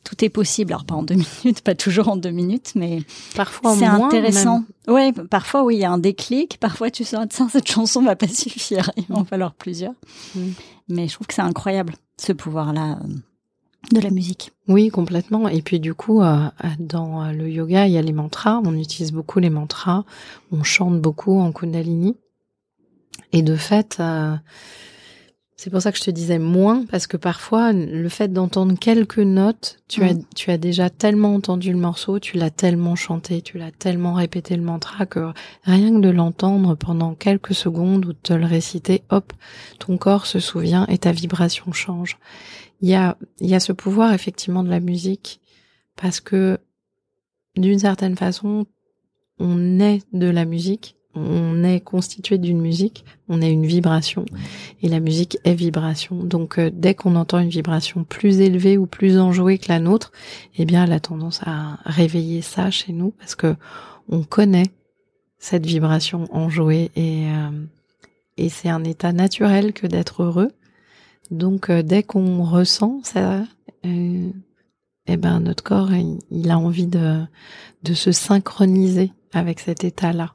tout est possible. Alors pas en deux <laughs> minutes, pas toujours en deux minutes, mais parfois c'est intéressant. Ouais, parfois oui, il y a un déclic. Parfois tu sens tiens cette chanson va pas <laughs> suffire, il va en falloir plusieurs. Mm. Mais je trouve que c'est incroyable ce pouvoir-là euh, de la musique. Oui, complètement. Et puis du coup, euh, dans le yoga, il y a les mantras. On utilise beaucoup les mantras. On chante beaucoup en Kundalini. Et de fait, euh, c'est pour ça que je te disais moins, parce que parfois, le fait d'entendre quelques notes, tu, as, mm. tu as déjà tellement entendu le morceau, tu l'as tellement chanté, tu l'as tellement répété le mantra que rien que de l'entendre pendant quelques secondes ou de te le réciter, hop, ton corps se souvient et ta vibration change. Il y a, il y a ce pouvoir effectivement de la musique, parce que d'une certaine façon, on est de la musique on est constitué d'une musique, on est une vibration, et la musique est vibration. Donc euh, dès qu'on entend une vibration plus élevée ou plus enjouée que la nôtre, eh bien elle a tendance à réveiller ça chez nous parce que on connaît cette vibration enjouée et euh, et c'est un état naturel que d'être heureux. Donc euh, dès qu'on ressent ça, eh ben notre corps il, a envie de de se synchroniser avec cet état-là.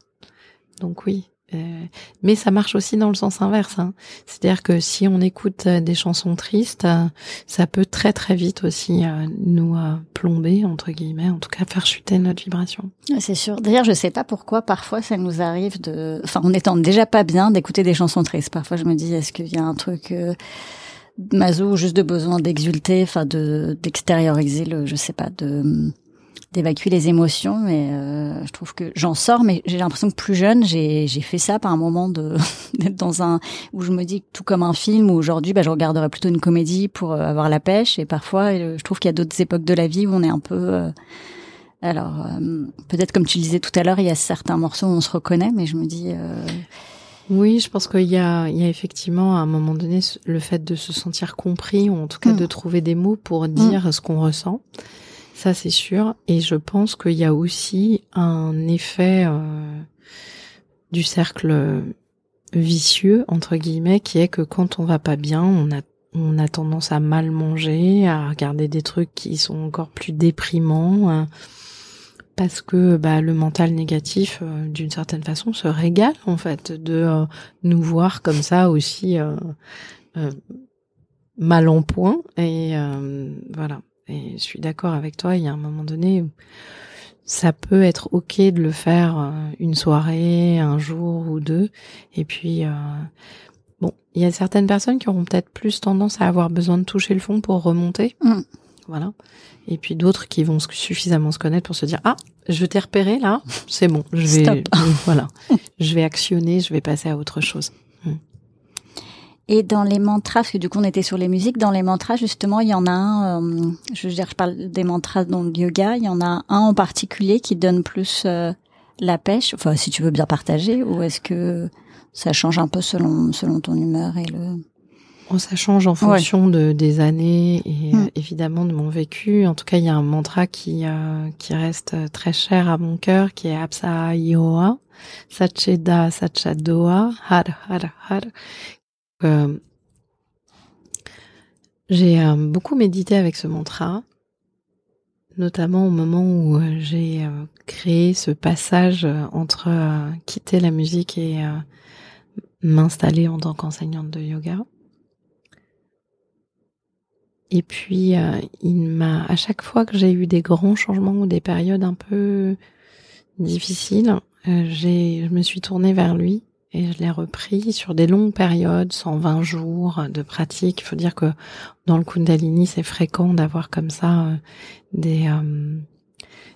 Donc oui, euh, mais ça marche aussi dans le sens inverse. Hein. C'est-à-dire que si on écoute euh, des chansons tristes, euh, ça peut très très vite aussi nous plomber entre guillemets, en tout cas faire chuter notre vibration. C'est sûr. D'ailleurs, je sais pas pourquoi parfois ça nous arrive de, enfin, en étant déjà pas bien, d'écouter des chansons tristes. Parfois, je me dis, est-ce qu'il y a un truc euh, maso juste de besoin d'exulter, enfin de d'extérioriser le, je sais pas, de d'évacuer les émotions mais euh, je trouve que j'en sors mais j'ai l'impression que plus jeune j'ai j'ai fait ça par un moment de <laughs> d'être dans un où je me dis tout comme un film où aujourd'hui bah je regarderais plutôt une comédie pour euh, avoir la pêche et parfois euh, je trouve qu'il y a d'autres époques de la vie où on est un peu alors peut-être comme tu le disais tout à l'heure il y a certains morceaux où on se reconnaît mais je me dis oui, je pense qu'il y a, il y a effectivement à un moment donné le fait de se sentir compris, ou en tout cas mm. de trouver des mots pour dire mm. ce qu'on ressent. Ça, c'est sûr. Et je pense qu'il y a aussi un effet euh, du cercle vicieux, entre guillemets, qui est que quand on va pas bien, on a, on a tendance à mal manger, à regarder des trucs qui sont encore plus déprimants. Hein, parce que bah, le mental négatif, euh, d'une certaine façon, se régale en fait de euh, nous voir comme ça aussi mal en point. Et voilà. Je suis d'accord avec toi, il y a un moment donné, ça peut être ok de le faire euh, une soirée, un jour ou deux. Et puis, euh, bon, il y a certaines personnes qui auront peut-être plus tendance à avoir besoin de toucher le fond pour remonter. Mm. Voilà. Et puis d'autres qui vont suffisamment se connaître pour se dire ah je t'ai repéré là c'est bon je vais <laughs> voilà je vais actionner je vais passer à autre chose. Et dans les mantras, parce que du coup on était sur les musiques, dans les mantras justement, il y en a un, euh, je veux dire, je parle des mantras dans le yoga, il y en a un en particulier qui donne plus euh, la pêche. Enfin, si tu veux bien partager, ou est-ce que ça change un peu selon selon ton humeur et le. Oh, ça change en fonction de des années et hmm. évidemment de mon vécu. En tout cas, il y a un mantra qui euh, qui reste très cher à mon cœur, qui est Apsa Yoa, Sacheda Sachadoa, Har Har Har, euh, j'ai euh, beaucoup médité avec ce mantra, notamment au moment où euh, j'ai créé ce passage entre quitter la musique et m'installer en tant qu'enseignante de yoga. Et puis, il m'a, à chaque fois que j'ai eu des grands changements ou des périodes un peu difficiles, j'ai, je me suis tournée vers lui et je l'ai repris sur des longues périodes, 120 jours de pratique. Il faut dire que dans le Kundalini, c'est fréquent d'avoir comme ça euh, des euh,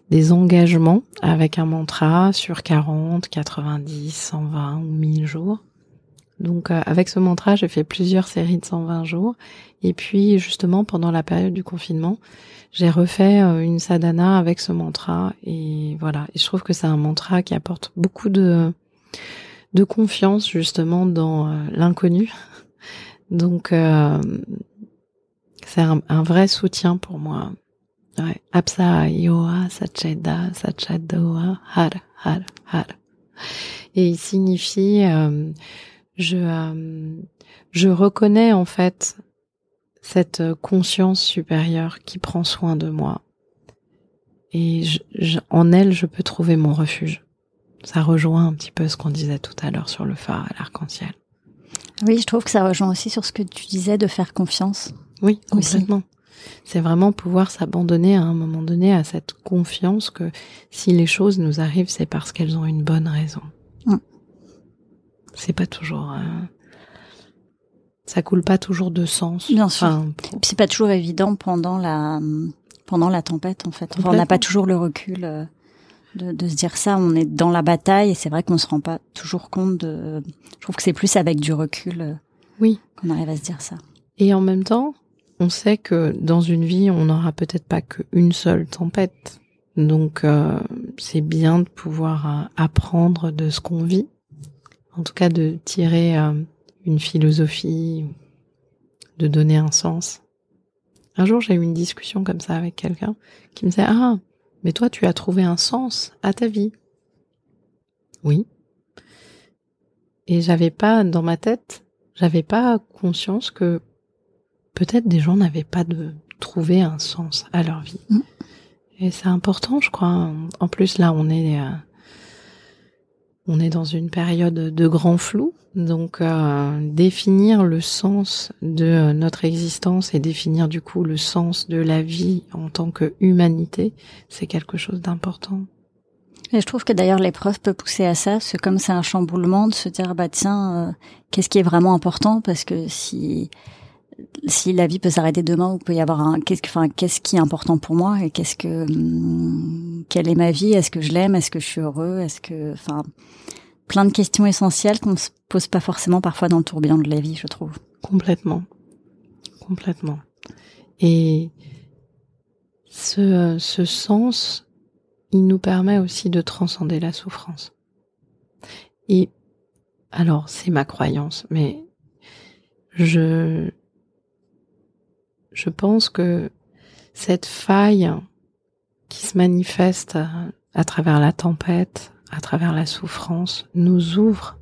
des engagements avec un mantra sur 40, 90, 120 ou 1000 jours. Donc euh, avec ce mantra, j'ai fait plusieurs séries de 120 jours. Et puis justement, pendant la période du confinement, j'ai refait une sadhana avec ce mantra. Et voilà, et je trouve que c'est un mantra qui apporte beaucoup de de confiance justement dans euh, l'inconnu. Donc euh, c'est un, vrai soutien pour moi. Apsa yoa sacheda har har har. Et il signifie euh, je je reconnais en fait cette conscience supérieure qui prend soin de moi. Et en elle, je peux trouver mon refuge. Ça rejoint un petit peu ce qu'on disait tout à l'heure sur le phare à l'arc-en-ciel. Oui, je trouve que ça rejoint aussi sur ce que tu disais de faire confiance. Oui, complètement. C'est vraiment pouvoir s'abandonner à un moment donné à cette confiance que si les choses nous arrivent, c'est parce qu'elles ont une bonne raison. Mm. C'est pas toujours. Euh, ça coule pas toujours de sens. Bien sûr. c'est pas toujours évident pendant la pendant la tempête en fait. on n'a pas toujours le recul. De, se dire ça. On est dans la bataille et c'est vrai qu'on se rend pas toujours compte de. Je trouve que c'est plus avec du recul. Euh, oui. Qu'on arrive à se dire ça. Et en même temps, on sait que dans une vie, on n'aura peut-être pas qu'une seule tempête. Donc, euh, c'est bien de pouvoir euh, apprendre de ce qu'on vit. En tout cas, de tirer une philosophie, de donner un sens. Un jour, j'ai eu une discussion comme ça avec quelqu'un qui me disait, ah, mais toi, tu as trouvé un sens à ta vie. Oui. Et j'avais pas dans ma tête, j'avais pas conscience que peut-être des gens n'avaient pas de, trouver un sens à leur vie. Mm. Et c'est important, je crois. En plus, là, on est, euh, on est dans une période de grand flou. Donc, euh, définir le sens de notre existence et définir du coup le sens de la vie en tant que humanité, c'est quelque chose d'important. Et je trouve que d'ailleurs l'épreuve peut pousser à ça, c'est comme c'est un chamboulement de se dire bah tiens, euh, qu'est-ce qui est vraiment important? Parce que si si la vie peut s'arrêter demain ou peut y avoir un qu'est-ce enfin qu'est-ce qui est important pour moi et qu'est-ce que hum, quelle est ma vie? Est-ce que je l'aime? Est-ce que je suis heureux? Est-ce que enfin plein de questions essentielles qu'on se pose pas forcément parfois dans le tourbillon de la vie, je trouve. Complètement, complètement. Et ce, ce sens, il nous permet aussi de transcender la souffrance. Et alors, c'est ma croyance, mais je je pense que cette faille qui se manifeste à, travers la tempête, à travers la souffrance, nous ouvre.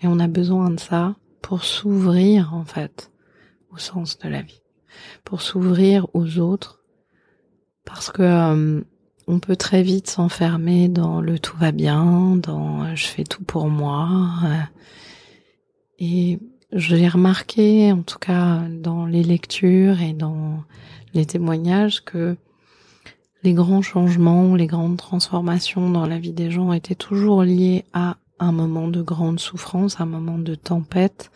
Et on a besoin de ça pour s'ouvrir, en fait, au sens de la vie. Pour s'ouvrir aux autres. Parce que euh, on peut très vite s'enfermer dans le tout va bien, dans je fais tout pour moi. Euh, et j'ai remarqué, en tout cas dans les lectures et dans les témoignages, que les grands changements, les grandes transformations dans la vie des gens étaient toujours liés à un moment de grande souffrance, un moment de tempête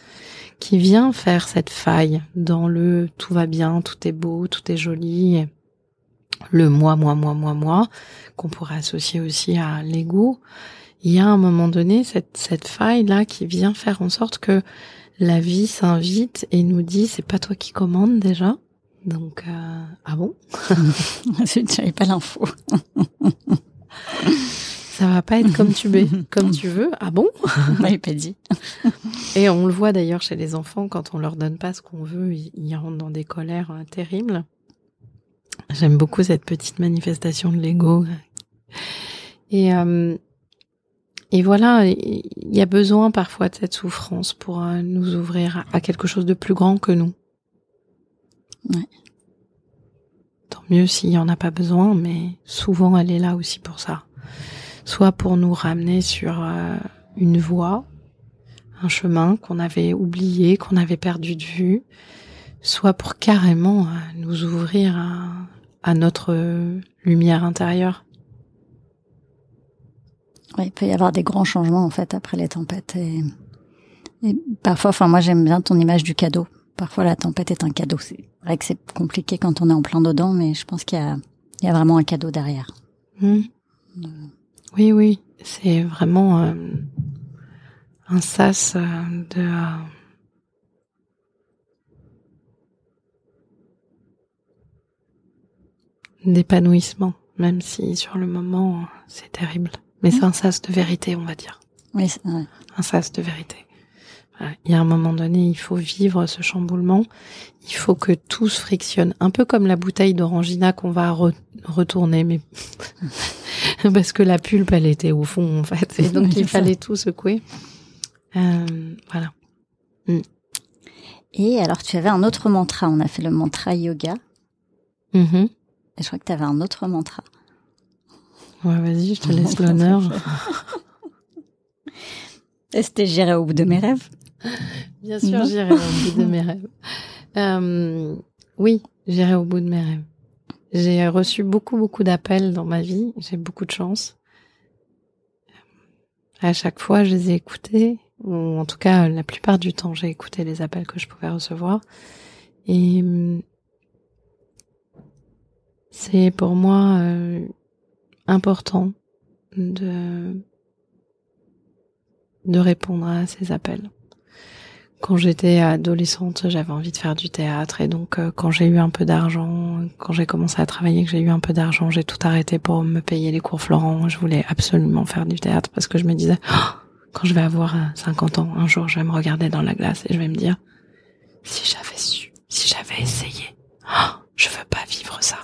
qui vient faire cette faille dans le tout va bien, tout est beau, tout est joli, le moi, moi, moi, moi, moi, qu'on pourrait associer aussi à l'ego. Il y a un moment donné cette, cette faille là qui vient faire en sorte que la vie s'invite et nous dit c'est pas toi qui commandes déjà. Donc euh, ah bon? <laughs> J'avais pas l'info. <laughs> Ça va pas être comme tu veux, comme tu veux. Ah bon? M'avait pas dit. <laughs> et on le voit d'ailleurs chez les enfants quand on leur donne pas ce qu'on veut, ils, rentrent dans des colères euh, terribles. J'aime beaucoup cette petite manifestation de l'ego. Et euh, et voilà, il y a besoin parfois de cette souffrance pour euh, nous ouvrir à quelque chose de plus grand que nous. Ouais. Tant mieux s'il n'y en a pas besoin, mais souvent elle est là aussi pour ça. Soit pour nous ramener sur euh, une voie, un chemin qu'on avait oublié, qu'on avait perdu de vue, soit pour carrément euh, nous ouvrir à notre lumière intérieure. Oui, il peut y avoir des grands changements en fait après les tempêtes et, et parfois, enfin moi j'aime bien ton image du cadeau. Parfois la tempête est un cadeau. C'est vrai que c'est compliqué quand on est en plein dedans, mais je pense qu'il y a, il y a vraiment un cadeau derrière. Mmh. Oui, oui, c'est vraiment euh, un sas euh, de euh, d'épanouissement, même si sur le moment c'est terrible. Mais c'est un sas de vérité, on va dire. Oui, c'est. Un sas de vérité. Il y a un moment donné, il faut vivre ce chamboulement. Il faut que tout se frictionne. Un peu comme la bouteille d'orangina qu'on va retourner, mais <laughs> parce que la pulpe, elle était au fond, en fait. Et donc, <laughs> il fallait tout secouer. Euh, voilà. Mm. Et alors, tu avais un autre mantra. On a fait le mantra yoga. Mm-hmm. Et je crois que tu avais un autre mantra. Ouais, vas-y, je te laisse l'honneur. <laughs> Est-ce que j'irai au bout de mes rêves? Bien sûr, j'irai au bout de mes rêves. Euh, oui, j'irai au bout de mes rêves. J'ai reçu beaucoup, beaucoup d'appels dans ma vie. J'ai beaucoup de chance. À chaque fois, je les ai écoutés, ou en tout cas, la plupart du temps, j'ai écouté les appels que je pouvais recevoir. Et c'est pour moi euh, important de, de répondre à ces appels. Quand j'étais adolescente, j'avais envie de faire du théâtre et donc euh, quand j'ai eu un peu d'argent, quand j'ai commencé à travailler, que j'ai eu un peu d'argent, j'ai tout arrêté pour me payer les cours Florent. Je voulais absolument faire du théâtre parce que je me disais, oh, quand je vais avoir 50 ans, un jour, je vais me regarder dans la glace et je vais me dire, si j'avais su, si j'avais essayé, oh, je veux pas vivre ça.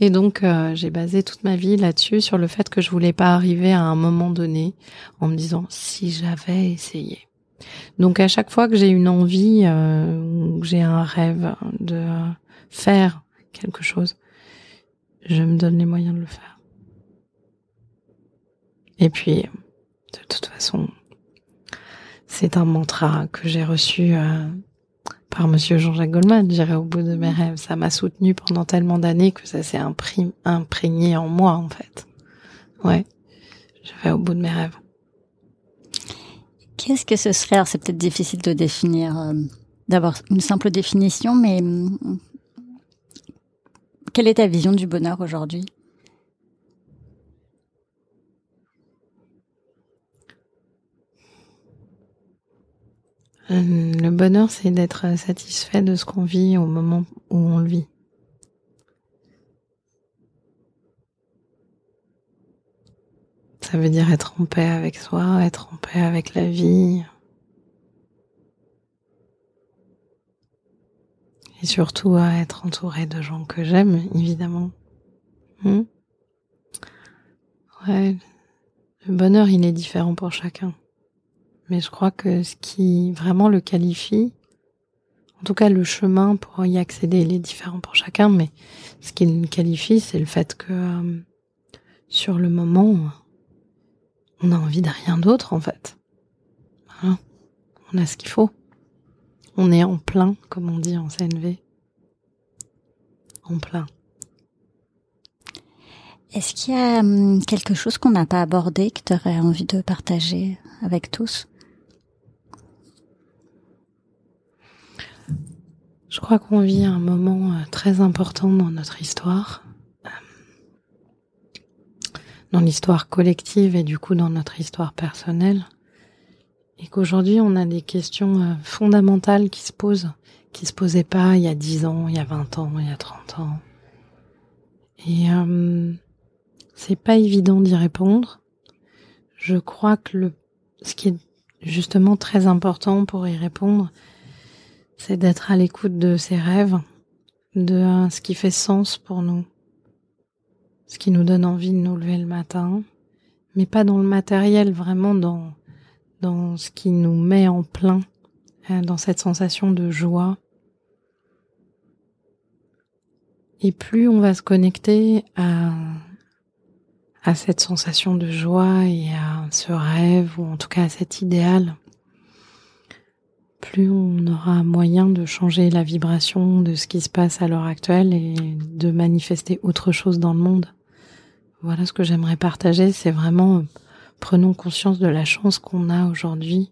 Et donc euh, j'ai basé toute ma vie là-dessus sur le fait que je voulais pas arriver à un moment donné en me disant si j'avais essayé. Donc à chaque fois que j'ai une envie, euh, que j'ai un rêve de faire quelque chose, je me donne les moyens de le faire. Et puis, de toute façon, c'est un mantra que j'ai reçu euh, par Monsieur Jean-Jacques Goldman. J'irai au bout de mes rêves. Ça m'a soutenu pendant tellement d'années que ça s'est imprégné en moi, en fait. Ouais, je au bout de mes rêves. Qu'est-ce que ce serait? C'est peut-être difficile de définir, euh, d'avoir une simple définition, mais hum, quelle est ta vision du bonheur aujourd'hui? Le bonheur, c'est d'être satisfait de ce qu'on vit au moment où on le vit. Ça veut dire être en paix avec soi, être en paix avec la vie. Et surtout à être entouré de gens que j'aime, évidemment. Hmm ouais. Le bonheur, il est différent pour chacun. Mais je crois que ce qui vraiment le qualifie, en tout cas le chemin pour y accéder, il est différent pour chacun, mais ce qui le qualifie, c'est le fait que euh, sur le moment, on a envie de rien d'autre en fait. on a ce qu'il faut. On est en plein, comme on dit en CNV. En plein. Est-ce qu'il y a hum, quelque chose qu'on n'a pas abordé que tu aurais envie de partager avec tous? Je crois qu'on vit un moment euh, très important dans notre histoire dans l'histoire collective et du coup dans notre histoire personnelle. Et qu'aujourd'hui, on a des questions euh, fondamentales qui se posent, qui se posaient pas il y a 10 ans, il y a 20 ans, il y a 30 ans. Et euh, c'est pas évident d'y répondre. Je crois que le, ce qui est justement très important pour y répondre, c'est d'être à l'écoute de ses rêves, de euh, ce qui fait sens pour nous, ce qui nous donne envie de nous lever le matin, mais pas dans le matériel, vraiment dans, dans ce qui nous met en plein, hein, dans cette sensation de joie. Et plus on va se connecter à, à cette sensation de joie et à ce rêve, ou en tout cas à cet idéal, plus on aura moyen de changer la vibration de ce qui se passe à l'heure actuelle et de manifester autre chose dans le monde. Voilà ce que j'aimerais partager, c'est vraiment euh, prenons conscience de la chance qu'on a aujourd'hui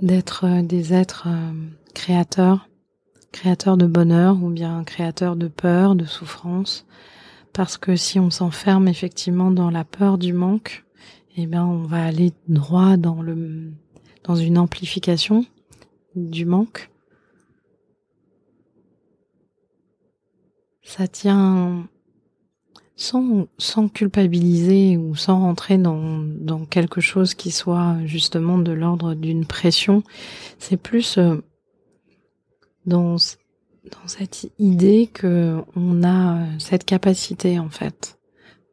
d'être euh, des êtres euh, créateurs, créateurs de bonheur ou bien créateurs de peur, de souffrance, parce que si on s'enferme effectivement dans la peur du manque, eh bien on va aller droit dans le dans une amplification du manque. Ça tient sans, culpabiliser ou sans rentrer dans, quelque chose qui soit justement de l'ordre d'une pression, c'est plus euh, dans, cette idée que on a cette capacité en fait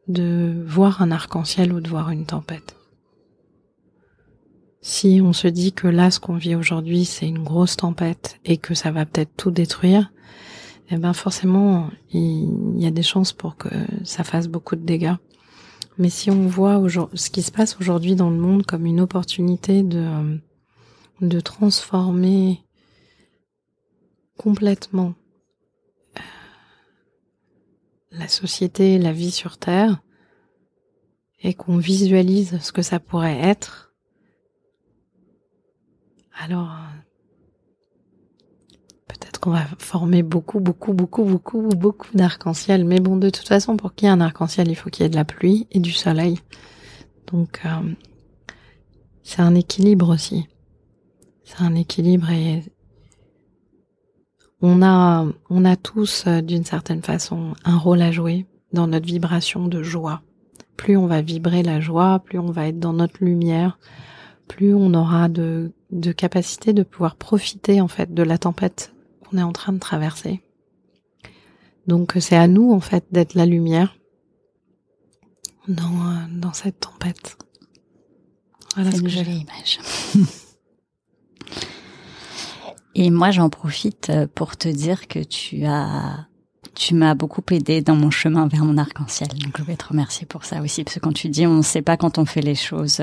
de voir un arc-en-ciel ou de voir une tempête. Si on se dit que là, ce qu'on vit aujourd'hui, c'est une grosse tempête et que ça va peut-être tout détruire, eh ben forcément, il y a des chances pour que ça fasse beaucoup de dégâts. Mais si on voit ce qui se passe aujourd'hui dans le monde comme une opportunité de, de transformer complètement euh, la société, la vie sur Terre, et qu'on visualise ce que ça pourrait être, alors Peut-être qu'on va former beaucoup, beaucoup, beaucoup, beaucoup, beaucoup d'arc-en-ciel. Mais bon, de toute façon, pour qu'il y ait un arc-en-ciel, il faut qu'il y ait de la pluie et du soleil. Donc, euh, c'est un équilibre aussi. C'est un équilibre et on a, on a tous, euh, d'une certaine façon, un rôle à jouer dans notre vibration de joie. Plus on va vibrer la joie, plus on va être dans notre lumière, plus on aura de, de capacité de pouvoir profiter en fait de la tempête est en train de traverser. Donc c'est à nous en fait d'être la lumière dans, euh, dans cette tempête. Voilà c'est une jolie image. <laughs> Et moi j'en profite euh, pour te dire que tu as Tu m'as beaucoup aidé dans mon chemin vers mon arc-en-ciel. Donc je vais te remercier pour ça aussi, parce que quand tu dis on ne sait pas quand on fait les choses,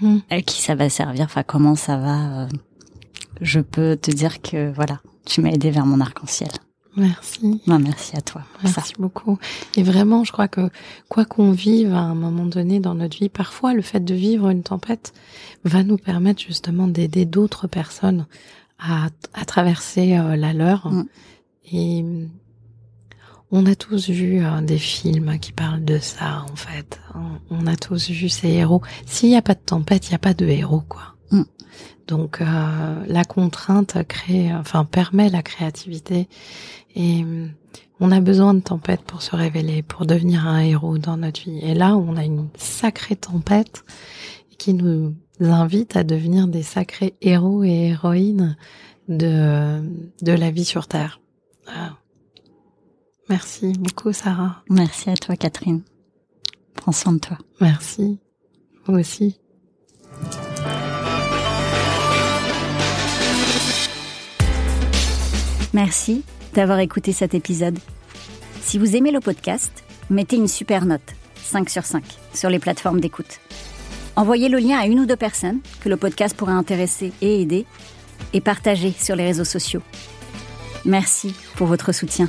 Mhm. à qui ça va servir, enfin comment ça va, euh, je peux te dire que voilà, tu m'as aidé vers mon arc-en-ciel. Merci. Ben, merci à toi ça. Merci beaucoup. Et vraiment, je crois que quoi qu'on vive à un moment donné dans notre vie, parfois le fait de vivre une tempête va nous permettre justement d'aider d'autres personnes à, à traverser euh, la leur. Mm. Et on a tous vu euh, des films qui parlent de ça, en fait. On, a tous vu ces héros. S'il n'y a pas de tempête, il n'y a pas de héros, quoi. Mm. Donc euh, la contrainte crée, enfin permet la créativité et on a besoin de tempête pour se révéler, pour devenir un héros dans notre vie. Et là, on a une sacrée tempête qui nous invite à devenir des sacrés héros et héroïnes de, de la vie sur Terre. Ah. Merci beaucoup, Sarah. Merci à toi, Catherine. Prends soin de toi. Merci. Vous aussi. Merci d'avoir écouté cet épisode. Si vous aimez le podcast, mettez une super note, 5 sur 5, sur les plateformes d'écoute. Envoyez le lien à une ou deux personnes que le podcast pourrait intéresser et aider, et partagez sur les réseaux sociaux. Merci pour votre soutien.